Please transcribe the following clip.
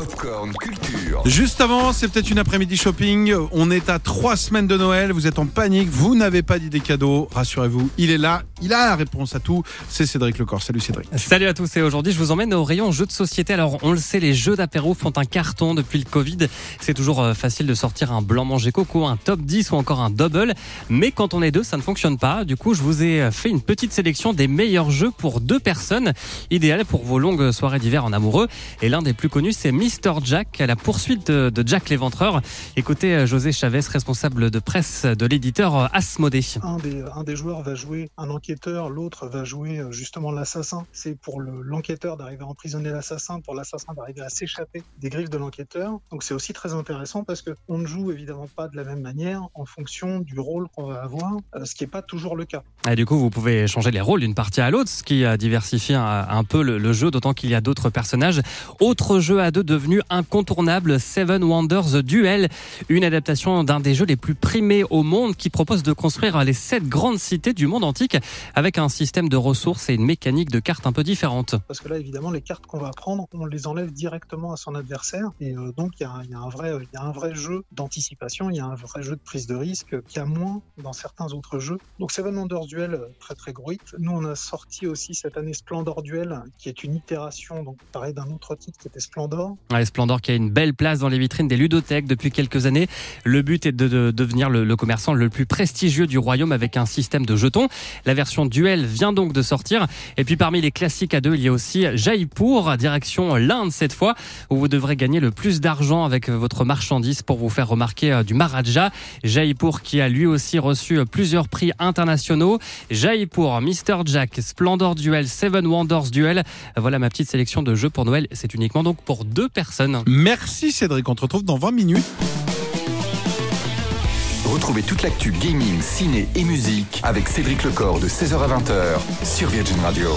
Popcorn Culture. Juste avant, c'est peut-être une après-midi shopping. On est à trois semaines de Noël. Vous êtes en panique. Vous n'avez pas d'idée cadeau. Rassurez-vous, il est là. Il a la réponse à tout. C'est Cédric Lecor. Salut Cédric. Salut à tous et aujourd'hui je vous emmène au rayon jeux de société. Alors on le sait, les jeux d'apéro font un carton depuis le Covid. C'est toujours euh, facile de sortir un blanc manger coco, un top 10 ou encore un double. Mais quand on est deux, ça ne fonctionne pas. Du coup, je vous ai euh, fait une petite sélection des meilleurs jeux pour deux personnes. Idéal pour vos longues soirées d'hiver en amoureux. Et l'un des plus connus, c'est Mr. Jack, à la poursuite de, de Jack l'éventreur. Écoutez euh, José Chavez, responsable de presse de l'éditeur euh, Asmodée. un des, un des joueurs va jouer un enquêteur, l'autre va jouer euh, justement l'assassin. C'est pour le- l'enquêteur d'arriver à emprisonner l'assassin, pour l'assassin d'arriver à s'échapper des griffes de l'enquêteur. Donc c'est aussi très intéressant parce que on ne joue évidemment pas de la même manière en fonction du rôle qu'on va avoir, ce qui n'est pas toujours le cas. Et du coup, vous pouvez changer les rôles d'une partie à l'autre, ce qui diversifie un, un peu le, le jeu, d'autant qu'il y a d'autres personnages. Autre jeu à deux devenu incontournable, Seven Wonders Duel, une adaptation d'un des jeux les plus primés au monde qui propose de construire les sept grandes cités du monde antique avec un système de ressources et une mécanique de cartes un peu différente. Parce que là, évidemment, les cartes qu'on va prendre, on les enlève directement à son adversaire. Et euh, donc, il y, a un- vrai- y a un vrai jeu d'anticipation, il y a un vrai jeu de prise de risque qu'il y a moins dans certains autres jeux. Donc, Seven Wonders Duel, euh, très très gros. Nous, on a sorti aussi cette année Splendor Duel, qui est une itération, donc pareil, d'un autre titre qui était Splendor. Splendor qui a une belle place dans les vitrines des ludothèques depuis quelques années. Le but est de, de devenir le, le commerçant le plus prestigieux du royaume avec un système de jetons. La version duel vient donc de sortir. Et puis parmi les classiques à deux, il y a aussi Jaipur, direction l'Inde cette fois, où vous devrez gagner le plus d'argent avec votre marchandise pour vous faire remarquer euh, du Maharaja. Jaipur qui a lui aussi reçu plusieurs prix internationaux. Jaipur, Mr. Jack, Splendor Duel, Seven Wonders Duel. Voilà ma petite sélection de jeux pour Noël. C'est uniquement donc pour deux personnes. Merci Cédric. On te retrouve dans 20 minutes. Retrouvez toute l'actu gaming, ciné et musique avec Cédric Lecor de 16h à 20h sur Virgin Radio.